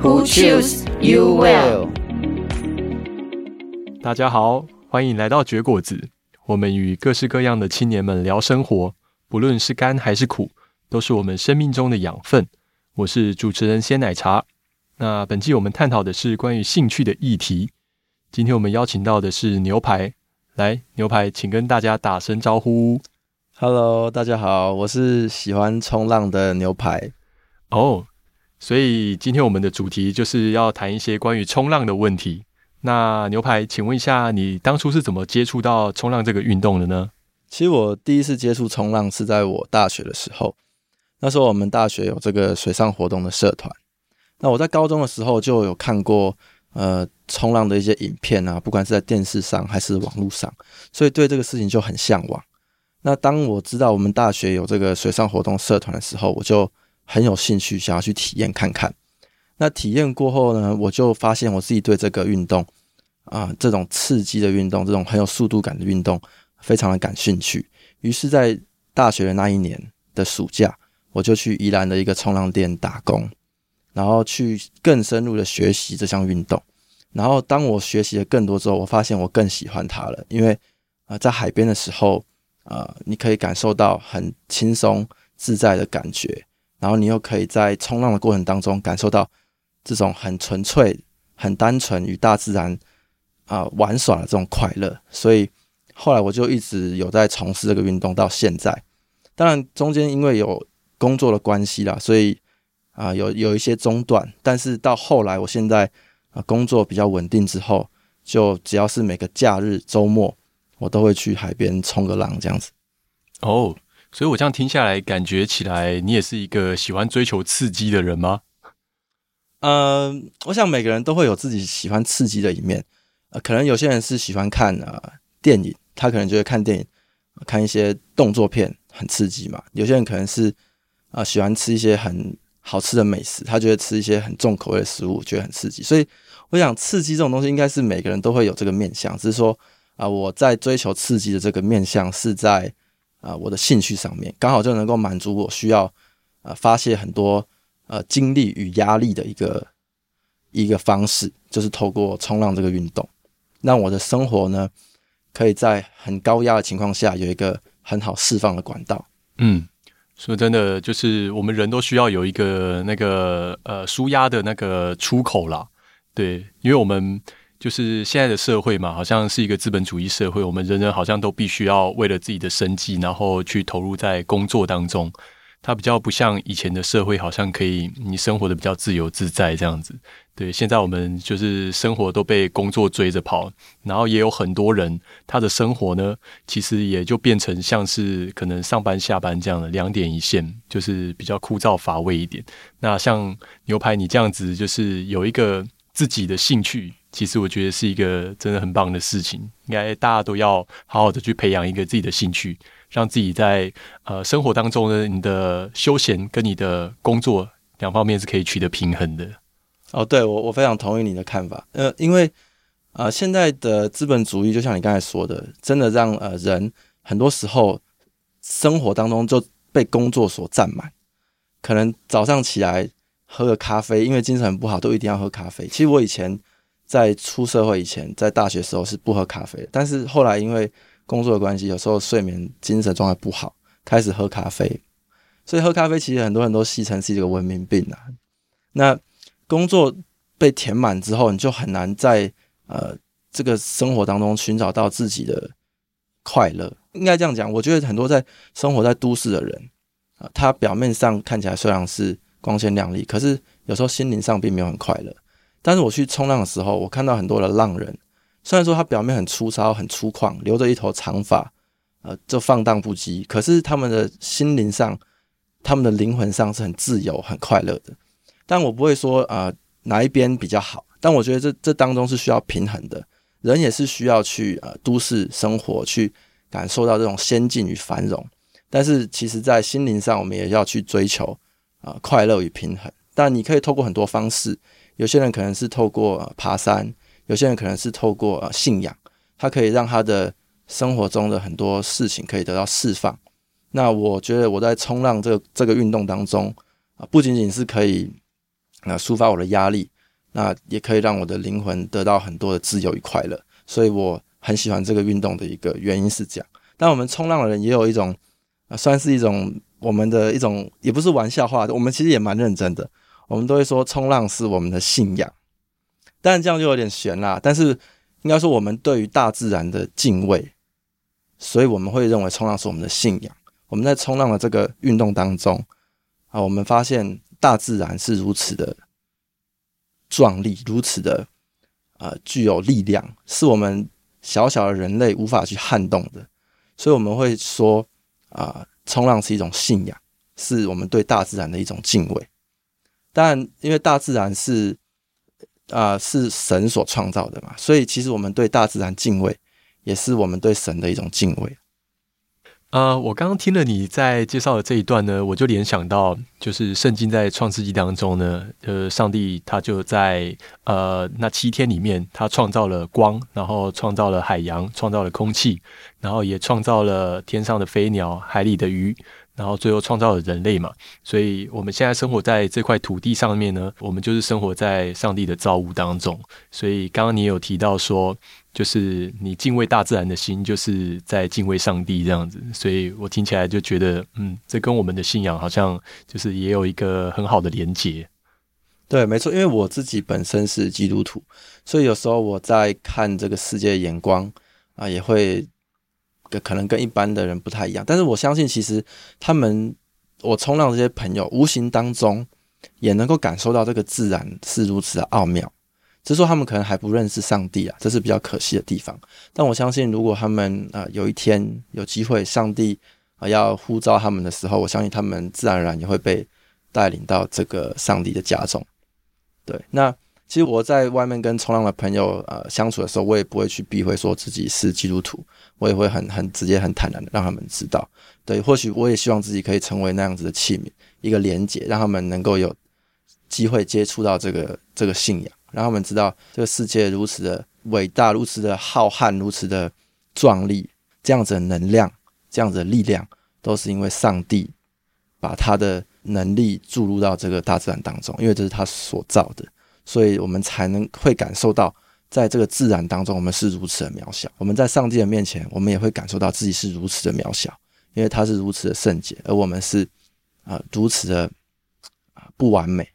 Who choose you well？大家好，欢迎来到绝果子。我们与各式各样的青年们聊生活，不论是甘还是苦，都是我们生命中的养分。我是主持人鲜奶茶。那本季我们探讨的是关于兴趣的议题。今天我们邀请到的是牛排，来，牛排，请跟大家打声招呼。Hello，大家好，我是喜欢冲浪的牛排。哦，oh, 所以今天我们的主题就是要谈一些关于冲浪的问题。那牛排，请问一下，你当初是怎么接触到冲浪这个运动的呢？其实我第一次接触冲浪是在我大学的时候，那时候我们大学有这个水上活动的社团。那我在高中的时候就有看过呃冲浪的一些影片啊，不管是在电视上还是网络上，所以对这个事情就很向往。那当我知道我们大学有这个水上活动社团的时候，我就很有兴趣想要去体验看看。那体验过后呢，我就发现我自己对这个运动啊，这种刺激的运动，这种很有速度感的运动，非常的感兴趣。于是，在大学的那一年的暑假，我就去宜兰的一个冲浪店打工，然后去更深入的学习这项运动。然后，当我学习的更多之后，我发现我更喜欢它了，因为啊，在海边的时候，啊，你可以感受到很轻松自在的感觉，然后你又可以在冲浪的过程当中感受到。这种很纯粹、很单纯与大自然啊玩耍的这种快乐，所以后来我就一直有在从事这个运动到现在。当然中间因为有工作的关系啦，所以啊有有一些中断。但是到后来，我现在啊工作比较稳定之后，就只要是每个假日、周末，我都会去海边冲个浪这样子。哦，所以我这样听下来，感觉起来你也是一个喜欢追求刺激的人吗？呃，我想每个人都会有自己喜欢刺激的一面。呃，可能有些人是喜欢看呃电影，他可能就会看电影，看一些动作片很刺激嘛。有些人可能是啊、喜欢吃一些很好吃的美食，他觉得吃一些很重口味的食物觉得很刺激。所以我想刺激这种东西应该是每个人都会有这个面向，只是说啊、我在追求刺激的这个面向是在啊、我的兴趣上面，刚好就能够满足我需要、呃、发泄很多。呃，精力与压力的一个一个方式，就是透过冲浪这个运动，让我的生活呢，可以在很高压的情况下有一个很好释放的管道。嗯，说真的，就是我们人都需要有一个那个呃舒压的那个出口啦。对，因为我们就是现在的社会嘛，好像是一个资本主义社会，我们人人好像都必须要为了自己的生计，然后去投入在工作当中。它比较不像以前的社会，好像可以你生活的比较自由自在这样子。对，现在我们就是生活都被工作追着跑，然后也有很多人他的生活呢，其实也就变成像是可能上班下班这样的两点一线，就是比较枯燥乏味一点。那像牛排你这样子，就是有一个自己的兴趣，其实我觉得是一个真的很棒的事情。应该大家都要好好的去培养一个自己的兴趣。让自己在呃生活当中呢，你的休闲跟你的工作两方面是可以取得平衡的。哦，对，我我非常同意你的看法。呃，因为、呃，现在的资本主义就像你刚才说的，真的让呃人很多时候生活当中就被工作所占满。可能早上起来喝个咖啡，因为精神不好，都一定要喝咖啡。其实我以前在出社会以前，在大学时候是不喝咖啡，但是后来因为工作的关系，有时候睡眠、精神状态不好，开始喝咖啡。所以喝咖啡其实很多人都戏称是一个文明病啊。那工作被填满之后，你就很难在呃这个生活当中寻找到自己的快乐。应该这样讲，我觉得很多在生活在都市的人啊，他表面上看起来虽然是光鲜亮丽，可是有时候心灵上并没有很快乐。但是我去冲浪的时候，我看到很多的浪人。虽然说他表面很粗糙、很粗犷，留着一头长发，呃，就放荡不羁，可是他们的心灵上、他们的灵魂上是很自由、很快乐的。但我不会说啊、哪一边比较好，但我觉得这这当中是需要平衡的，人也是需要去呃都市生活去感受到这种先进与繁荣，但是其实在心灵上我们也要去追求啊、快乐与平衡。但你可以透过很多方式，有些人可能是透过、爬山，有些人可能是透过、信仰，他可以让他的生活中的很多事情可以得到释放。那我觉得我在冲浪这个这个运动当中啊，不仅仅是可以啊抒发我的压力，那也可以让我的灵魂得到很多的自由与快乐。所以我很喜欢这个运动的一个原因是这样。但我们冲浪的人也有一种啊，算是一种我们的一种，也不是玩笑话，我们其实也蛮认真的。我们都会说冲浪是我们的信仰，但这样就有点悬啦。但是应该说我们对于大自然的敬畏，所以我们会认为冲浪是我们的信仰。我们在冲浪的这个运动当中啊，我们发现大自然是如此的壮丽，如此的呃具有力量，是我们小小的人类无法去撼动的。所以我们会说啊，冲浪是一种信仰，是我们对大自然的一种敬畏。但因为大自然是啊是神所创造的嘛，所以其实我们对大自然敬畏，也是我们对神的一种敬畏。呃，我刚刚听了你在介绍的这一段呢，我就联想到，就是圣经在创世纪当中呢，呃，上帝他就在呃那七天里面，他创造了光，然后创造了海洋，创造了空气，然后也创造了天上的飞鸟、海里的鱼，然后最后创造了人类嘛。所以我们现在生活在这块土地上面呢，我们就是生活在上帝的造物当中。所以刚刚你有提到说。就是你敬畏大自然的心，就是在敬畏上帝这样子，所以我听起来就觉得，嗯，这跟我们的信仰好像就是也有一个很好的连结。对，没错，因为我自己本身是基督徒，所以有时候我在看这个世界的眼光啊，也会可能跟一般的人不太一样。但是我相信，其实他们我冲浪这些朋友，无形当中也能够感受到这个自然是如此的奥妙。只是说他们可能还不认识上帝啊，这是比较可惜的地方。但我相信，如果他们啊、有一天有机会，上帝啊、要呼召他们的时候，我相信他们自然而然也会被带领到这个上帝的家中。对，那其实我在外面跟冲浪的朋友呃相处的时候，我也不会去避讳说自己是基督徒，我也会很很直接、很坦然的让他们知道。对，或许我也希望自己可以成为那样子的器皿，一个连结，让他们能够有机会接触到这个这个信仰。让他们知道这个世界如此的伟大，如此的浩瀚，如此的壮丽，这样子的能量，这样子的力量，都是因为上帝把他的能力注入到这个大自然当中，因为这是他所造的，所以我们才能会感受到，在这个自然当中，我们是如此的渺小。我们在上帝的面前，我们也会感受到自己是如此的渺小，因为他是如此的圣洁，而我们是啊、呃、如此的啊不完美。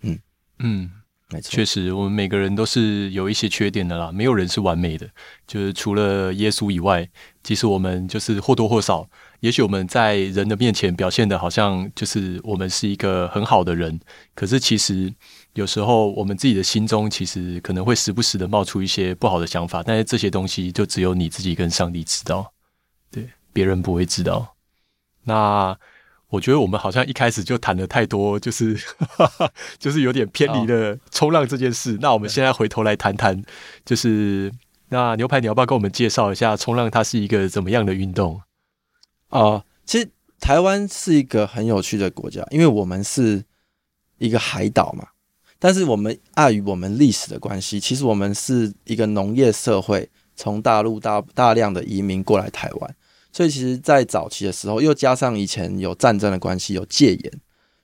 嗯嗯。没错，确实，我们每个人都是有一些缺点的啦，没有人是完美的。就是除了耶稣以外，其实我们就是或多或少，也许我们在人的面前表现的好像就是我们是一个很好的人，可是其实有时候我们自己的心中其实可能会时不时的冒出一些不好的想法，但是这些东西就只有你自己跟上帝知道，对，别人不会知道。那。我觉得我们好像一开始就谈了太多，就是 就是有点偏离了冲浪这件事。那我们现在回头来谈谈，就是那牛排，你要不要跟我们介绍一下冲浪它是一个怎么样的运动？啊其实台湾是一个很有趣的国家，因为我们是一个海岛嘛。但是我们碍于我们历史的关系，其实我们是一个农业社会，从大陆大大量的移民过来台湾。所以其实，在早期的时候，又加上以前有战争的关系，有戒严，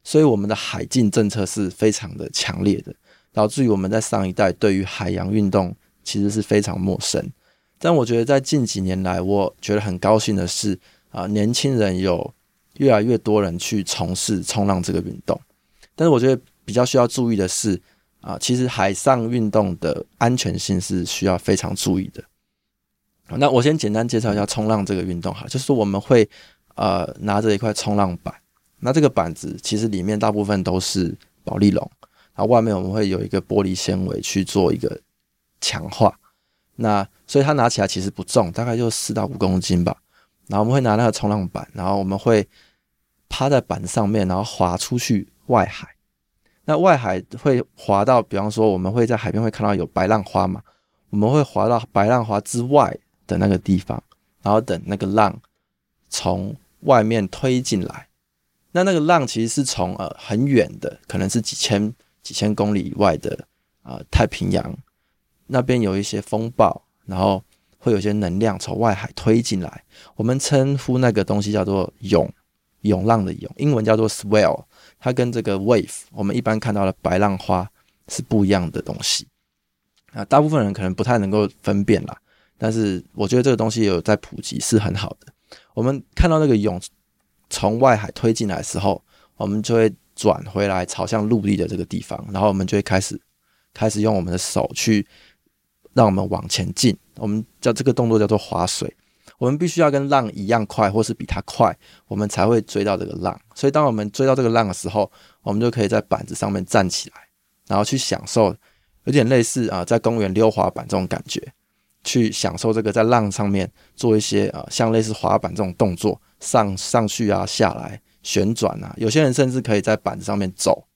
所以我们的海禁政策是非常的强烈的，导致于我们在上一代对于海洋运动其实是非常陌生。但我觉得在近几年来，我觉得很高兴的是，啊，年轻人有越来越多人去从事冲浪这个运动。但是我觉得比较需要注意的是，啊，其实海上运动的安全性是需要非常注意的。那我先简单介绍一下冲浪这个运动哈，就是我们会呃拿着一块冲浪板，那这个板子其实里面大部分都是保丽龙，然后外面我们会有一个玻璃纤维去做一个强化，那所以它拿起来其实不重，大概就四到五公斤吧。然后我们会拿那个冲浪板，然后我们会趴在板上面，然后滑出去外海。那外海会滑到，比方说我们会在海边会看到有白浪花嘛，我们会滑到白浪花之外的那个地方，然后等那个浪从外面推进来。那那个浪其实是从呃很远的，可能是几千几千公里以外的啊、呃、太平洋那边有一些风暴，然后会有些能量从外海推进来。我们称呼那个东西叫做涌涌浪的涌，英文叫做 swell。它跟这个 wave 我们一般看到的白浪花是不一样的东西啊，大部分人可能不太能够分辨啦。但是我觉得这个东西有在普及是很好的。我们看到那个涌从外海推进来的时候，我们就会转回来朝向陆地的这个地方，然后我们就会开始开始用我们的手去让我们往前进。我们叫这个动作叫做划水。我们必须要跟浪一样快，或是比它快，我们才会追到这个浪。所以，当我们追到这个浪的时候，我们就可以在板子上面站起来，然后去享受，有点类似啊，在公园溜滑板这种感觉，去享受这个在浪上面做一些啊，像类似滑板这种动作，上上去啊，下来旋转啊。有些人甚至可以在板子上面走，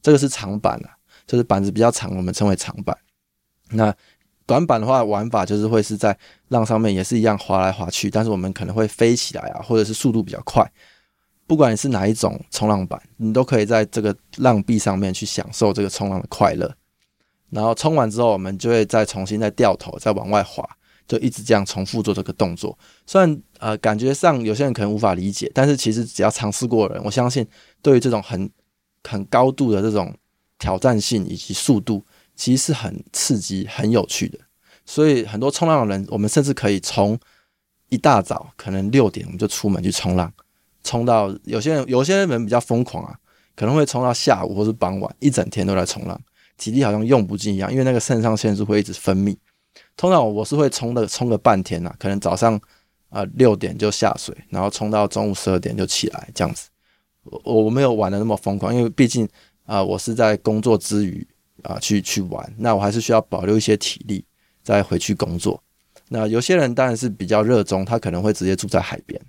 这个是长板啊，就是板子比较长，我们称为长板。那短板的话，玩法就是会是在浪上面也是一样滑来滑去，但是我们可能会飞起来啊，或者是速度比较快。不管你是哪一种冲浪板，你都可以在这个浪壁上面去享受这个冲浪的快乐。然后冲完之后，我们就会再重新再掉头，再往外滑，就一直这样重复做这个动作。虽然呃感觉上有些人可能无法理解，但是其实只要尝试过的人，我相信对于这种很很高度的这种挑战性以及速度。其实是很刺激、很有趣的，所以很多冲浪的人，我们甚至可以从一大早可能六点我们就出门去冲浪，冲到有些人有些人比较疯狂啊，可能会冲到下午或是傍晚，一整天都在冲浪，体力好像用不尽一样，因为那个肾上腺素会一直分泌。通常我是会冲的，冲个半天呐，可能早上啊六点就下水，然后冲到中午十二点就起来这样子。我我没有玩的那么疯狂，因为毕竟啊我是在工作之余。啊，去去玩，那我还是需要保留一些体力，再回去工作。那有些人当然是比较热衷，他可能会直接住在海边，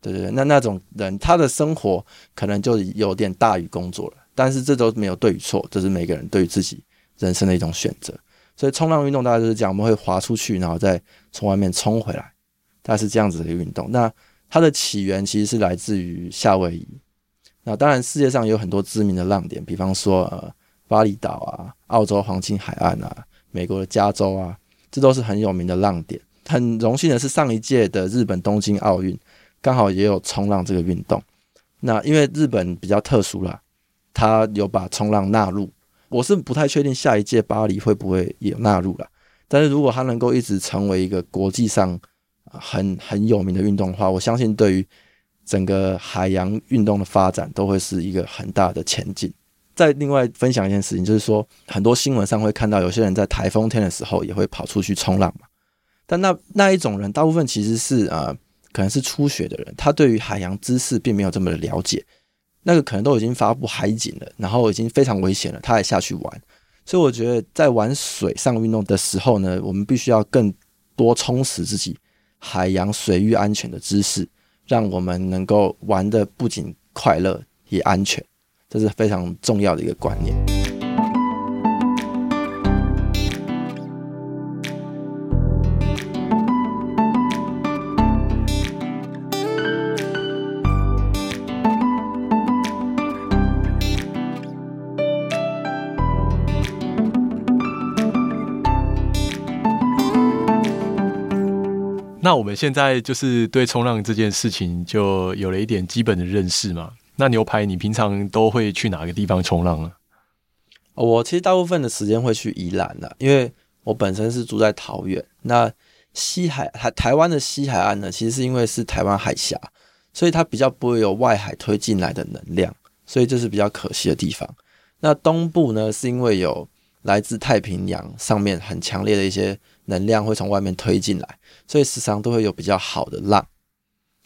对对对。那那种人，他的生活可能就有点大于工作了。但是这都没有对与错，这是每个人对于自己人生的一种选择。所以冲浪运动大概就是讲，我们会滑出去，然后再从外面冲回来，大概是这样子的一个运动。那它的起源其实是来自于夏威夷。那当然世界上有很多知名的浪点，比方说呃。巴厘岛啊，澳洲黄金海岸啊，美国的加州啊，这都是很有名的浪点。很荣幸的是，上一届的日本东京奥运刚好也有冲浪这个运动。那因为日本比较特殊啦，他有把冲浪纳入。我是不太确定下一届巴黎会不会也纳入了。但是如果它能够一直成为一个国际上很很有名的运动的话，我相信对于整个海洋运动的发展都会是一个很大的前进。再另外分享一件事情，就是说很多新闻上会看到有些人在台风天的时候也会跑出去冲浪嘛。但那那一种人，大部分其实是呃，可能是初学的人，他对于海洋知识并没有这么的了解。那个可能都已经发布海警了，然后已经非常危险了，他还下去玩。所以我觉得在玩水上运动的时候呢，我们必须要更多充实自己海洋水域安全的知识，让我们能够玩的不仅快乐也安全。这是非常重要的一个观念。那我们现在就是对冲浪这件事情就有了一点基本的认识嘛。那牛排，你平常都会去哪个地方冲浪啊？我其实大部分的时间会去宜兰的，因为我本身是住在桃园。那西海台台湾的西海岸呢，其实是因为是台湾海峡，所以它比较不会有外海推进来的能量，所以这是比较可惜的地方。那东部呢，是因为有来自太平洋上面很强烈的一些能量会从外面推进来，所以时常都会有比较好的浪。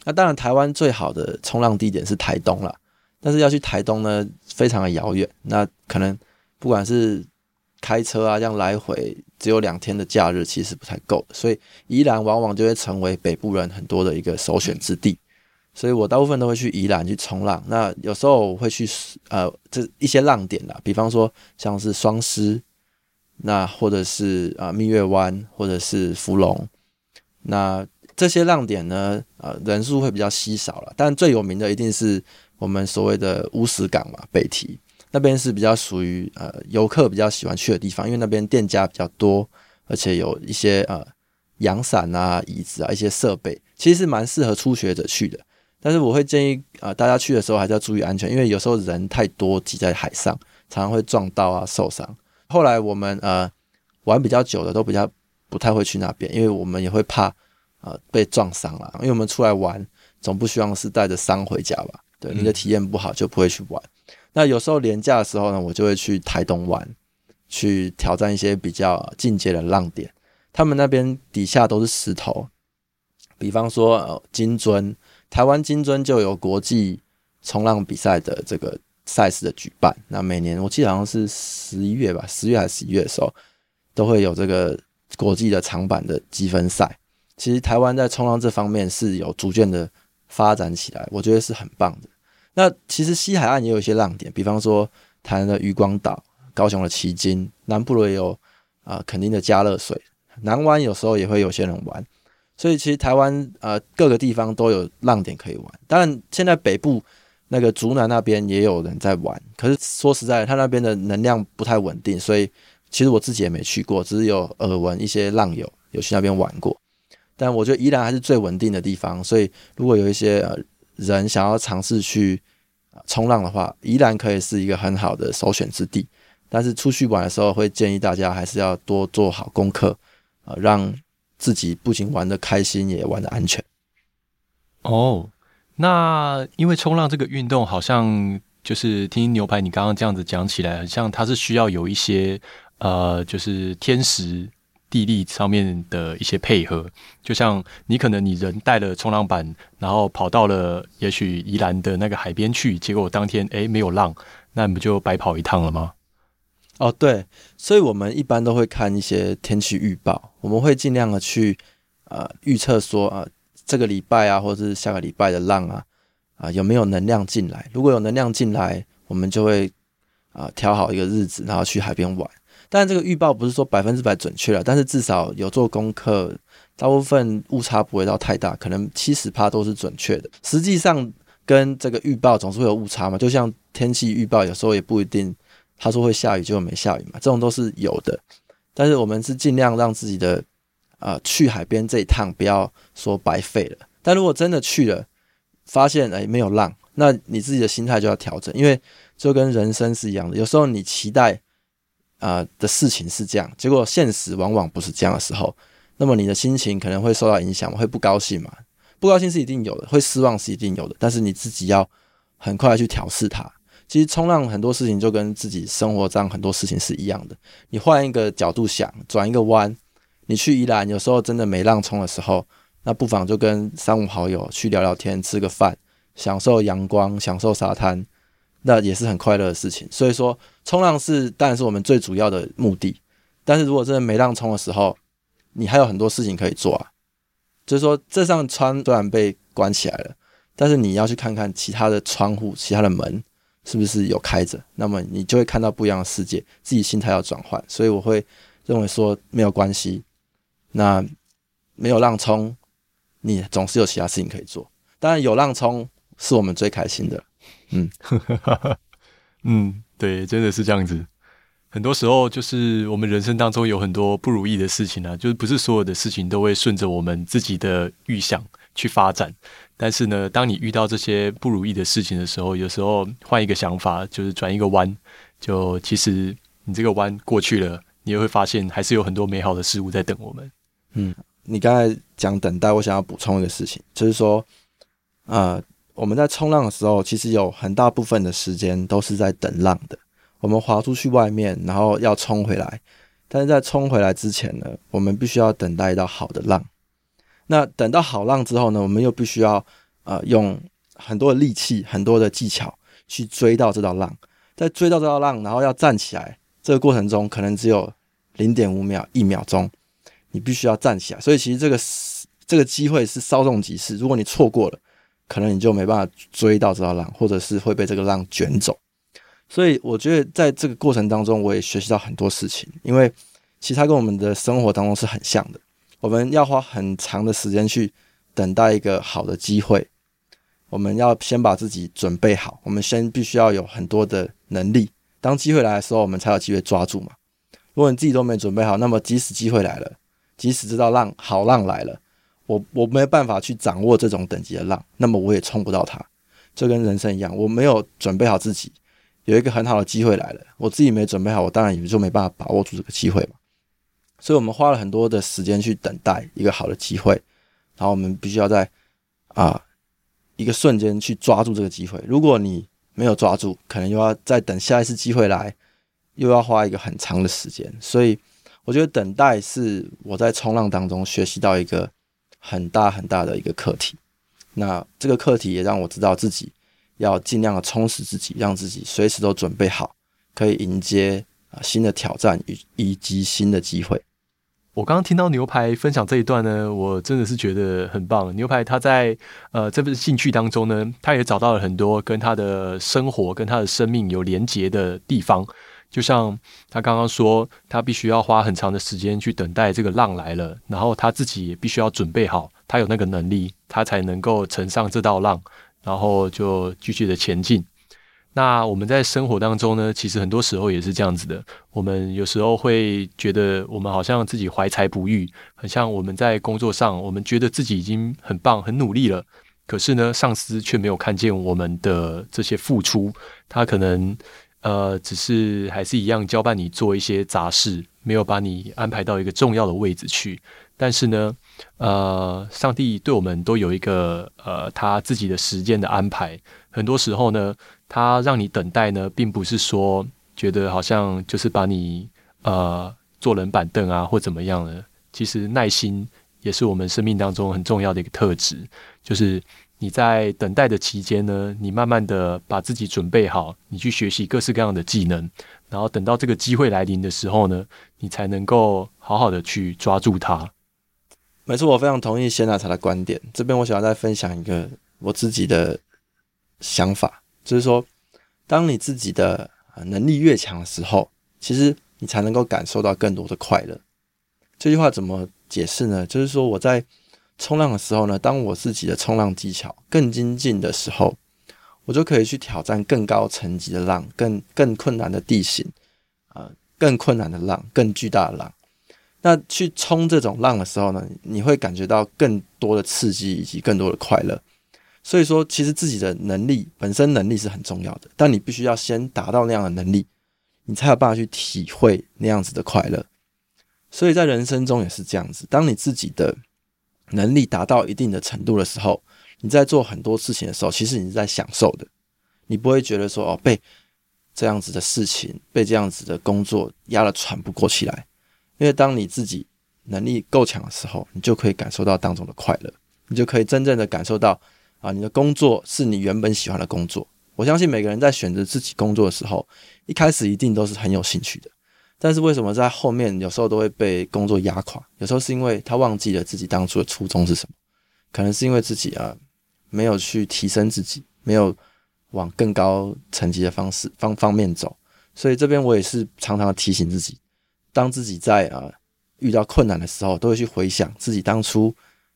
那当然，台湾最好的冲浪地点是台东了。但是要去台东呢，非常的遥远。那可能不管是开车啊，这样来回只有两天的假日，其实不太够。所以宜兰往往就会成为北部人很多的一个首选之地。所以我大部分都会去宜兰去冲浪。那有时候我会去呃这一些浪点啦，比方说像是双狮，那或者是啊、蜜月湾，或者是芙蓉。那这些浪点呢，呃人数会比较稀少了，但最有名的一定是我们所谓的乌石港嘛，北堤那边是比较属于呃游客比较喜欢去的地方，因为那边店家比较多，而且有一些呃阳伞啊、椅子啊一些设备，其实是蛮适合初学者去的。但是我会建议啊、呃，大家去的时候还是要注意安全，因为有时候人太多挤在海上，常常会撞到啊受伤。后来我们呃玩比较久的都比较不太会去那边，因为我们也会怕呃被撞伤了。因为我们出来玩总不希望是带着伤回家吧？对，你的体验不好就不会去玩。嗯、那有时候廉价的时候呢，我就会去台东玩，去挑战一些比较进阶的浪点。他们那边底下都是石头，比方说呃金樽。台湾金樽就有国际冲浪比赛的这个赛事的举办，那每年我记得好像是十一月吧，十月还是十一月的时候，都会有这个国际的长板的积分赛。其实台湾在冲浪这方面是有逐渐的发展起来，我觉得是很棒的。那其实西海岸也有一些浪点，比方说台南的渔光岛、高雄的旗津、南部也有啊，垦丁的加乐水、南湾有时候也会有些人玩。所以其实台湾呃各个地方都有浪点可以玩，当然现在北部那个竹南那边也有人在玩，可是说实在的，他那边的能量不太稳定，所以其实我自己也没去过，只是有耳闻一些浪友有去那边玩过。但我觉得宜兰还是最稳定的地方，所以如果有一些呃人想要尝试去冲浪的话，宜兰可以是一个很好的首选之地。但是出去玩的时候，会建议大家还是要多做好功课，呃，让。自己不仅玩得开心，也玩得安全。哦，那因为冲浪这个运动，好像就是听牛排你刚刚这样子讲起来，很像它是需要有一些呃，就是天时地利上面的一些配合。就像你可能你人带了冲浪板，然后跑到了也许宜兰的那个海边去，结果当天诶没有浪，那你不就白跑一趟了吗？哦，对，所以我们一般都会看一些天气预报，我们会尽量的去呃预测说啊、这个礼拜啊，或者是下个礼拜的浪啊啊、有没有能量进来？如果有能量进来，我们就会啊、呃、好一个日子，然后去海边玩。但这个预报不是说百分之百准确了，但是至少有做功课，大部分误差不会到太大，可能七十趴都是准确的。实际上跟这个预报总是会有误差嘛，就像天气预报有时候也不一定。他说会下雨，就没下雨嘛，这种都是有的。但是我们是尽量让自己的、呃、去海边这一趟不要说白费了。但如果真的去了，发现哎没有浪，那你自己的心态就要调整，因为就跟人生是一样的。有时候你期待、呃、的事情是这样，结果现实往往不是这样的时候，那么你的心情可能会受到影响，会不高兴嘛？不高兴是一定有的，会失望是一定有的，但是你自己要很快去调试它。其实冲浪很多事情就跟自己生活上很多事情是一样的。你换一个角度想，转一个弯，你去宜兰，有时候真的没浪冲的时候，那不妨就跟三五好友去聊聊天，吃个饭，享受阳光，享受沙滩，那也是很快乐的事情。所以说，冲浪是当然是我们最主要的目的。但是如果真的没浪冲的时候，你还有很多事情可以做啊。就是说，这扇窗虽然被关起来了，但是你要去看看其他的窗户，其他的门。是不是有开着？那么你就会看到不一样的世界，自己心态要转换。所以我会认为说没有关系，那没有浪冲，你总是有其他事情可以做。当然有浪冲是我们最开心的。嗯，嗯，对，真的是这样子。很多时候就是我们人生当中有很多不如意的事情啊，就是不是所有的事情都会顺着我们自己的预想去发展。但是呢，当你遇到这些不如意的事情的时候，有时候换一个想法，就是转一个弯，就其实你这个弯过去了，你也会发现还是有很多美好的事物在等我们。嗯，你刚才讲等待，我想要补充一个事情，就是说，呃，我们在冲浪的时候，其实有很大部分的时间都是在等浪的。我们划出去外面，然后要冲回来，但是在冲回来之前呢，我们必须要等待到好的浪。那等到好浪之后呢，我们又必须要呃用很多的力气、很多的技巧去追到这道浪。在追到这道浪，然后要站起来，这个过程中可能只有零点五秒、一秒钟，你必须要站起来。所以其实这个这个机会是稍纵即逝，如果你错过了，可能你就没办法追到这道浪，或者是会被这个浪卷走。所以我觉得在这个过程当中，我也学习到很多事情，因为其实它跟我们的生活当中是很像的。我们要花很长的时间去等待一个好的机会，我们要先把自己准备好，我们先必须要有很多的能力，当机会来的时候，我们才有机会抓住嘛。如果你自己都没准备好，那么即使机会来了，即使知道浪好浪来了，我我没有办法去掌握这种等级的浪，那么我也冲不到它。就跟人生一样，我没有准备好自己。有一个很好的机会来了，我自己没准备好，我当然也就没办法把握住这个机会嘛。所以，我们花了很多的时间去等待一个好的机会，然后我们必须要在啊一个瞬间去抓住这个机会。如果你没有抓住，可能又要再等下一次机会来，又要花一个很长的时间。所以，我觉得等待是我在冲浪当中学习到一个很大很大的一个课题。那这个课题也让我知道自己。要尽量的充实自己，让自己随时都准备好，可以迎接啊新的挑战与以及新的机会。我刚刚听到牛排分享这一段呢，我真的是觉得很棒。牛排他在呃这份兴趣当中呢，他也找到了很多跟他的生活、跟他的生命有连结的地方。就像他刚刚说，他必须要花很长的时间去等待这个浪来了，然后他自己也必须要准备好，他有那个能力，他才能够乘上这道浪。然后就继续的前进。那我们在生活当中呢，其实很多时候也是这样子的。我们有时候会觉得，我们好像自己怀才不遇，很像我们在工作上，我们觉得自己已经很棒、很努力了。可是呢，上司却没有看见我们的这些付出，他可能呃，只是还是一样交办你做一些杂事，没有把你安排到一个重要的位置去。但是呢，呃，上帝对我们都有一个呃他自己的时间的安排。很多时候呢，他让你等待呢，并不是说觉得好像就是把你呃坐冷板凳啊或怎么样的。其实耐心也是我们生命当中很重要的一个特质。就是你在等待的期间呢，你慢慢的把自己准备好，你去学习各式各样的技能，然后等到这个机会来临的时候呢，你才能够好好的去抓住它。没错，我非常同意鲜奶茶的观点。这边我想要再分享一个我自己的想法，就是说，当你自己的能力越强的时候，其实你才能够感受到更多的快乐。这句话怎么解释呢？就是说，我在冲浪的时候呢，当我自己的冲浪技巧更精进的时候，我就可以去挑战更高层级的浪，更更困难的地形，啊、呃，更困难的浪，更巨大的浪。那去冲这种浪的时候呢，你会感觉到更多的刺激以及更多的快乐。所以说，其实自己的能力本身能力是很重要的，但你必须要先达到那样的能力，你才有办法去体会那样子的快乐。所以在人生中也是这样子，当你自己的能力达到一定的程度的时候，你在做很多事情的时候，其实你是在享受的，你不会觉得说哦，被这样子的事情，被这样子的工作压得喘不过气来。因为当你自己能力够强的时候，你就可以感受到当中的快乐，你就可以真正的感受到啊，你的工作是你原本喜欢的工作。我相信每个人在选择自己工作的时候，一开始一定都是很有兴趣的，但是为什么在后面有时候都会被工作压垮？有时候是因为他忘记了自己当初的初衷是什么，可能是因为自己啊没有去提升自己，没有往更高层级的方式方方面走，所以这边我也是常常提醒自己。当自己在啊遇到困难的时候，都会去回想自己当初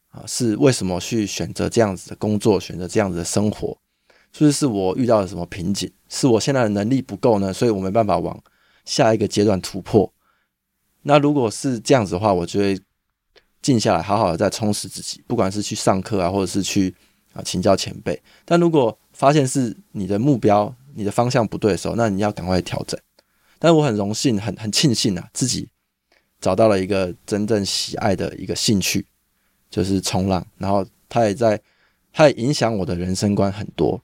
啊是为什么去选择这样子的工作，选择这样子的生活，是是我遇到了什么瓶颈？是我现在的能力不够呢？所以我没办法往下一个阶段突破。那如果是这样子的话，我就会静下来，好好的再充实自己，不管是去上课啊，或者是去啊请教前辈。但如果发现是你的目标、你的方向不对的时候，那你要赶快调整。但我很荣幸，很很庆幸啊，自己找到了一个真正喜爱的一个兴趣，就是冲浪。然后它也在，它也影响我的人生观很多。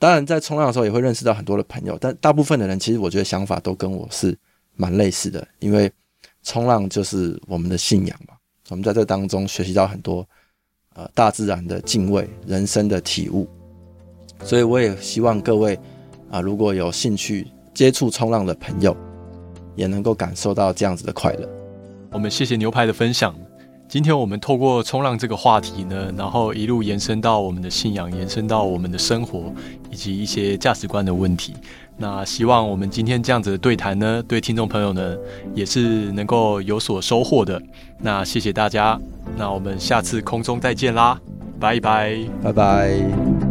当然，在冲浪的时候也会认识到很多的朋友，但大部分的人其实我觉得想法都跟我是蛮类似的，因为冲浪就是我们的信仰嘛。我们在这当中学习到很多呃大自然的敬畏、人生的体悟。所以我也希望各位啊，如果有兴趣。接触冲浪的朋友，也能够感受到这样子的快乐。我们谢谢牛排的分享。今天我们透过冲浪这个话题呢，然后一路延伸到我们的信仰，延伸到我们的生活，以及一些价值观的问题。那希望我们今天这样子的对谈呢，对听众朋友呢，也是能够有所收获的。那谢谢大家，那我们下次空中再见啦，拜拜，拜拜。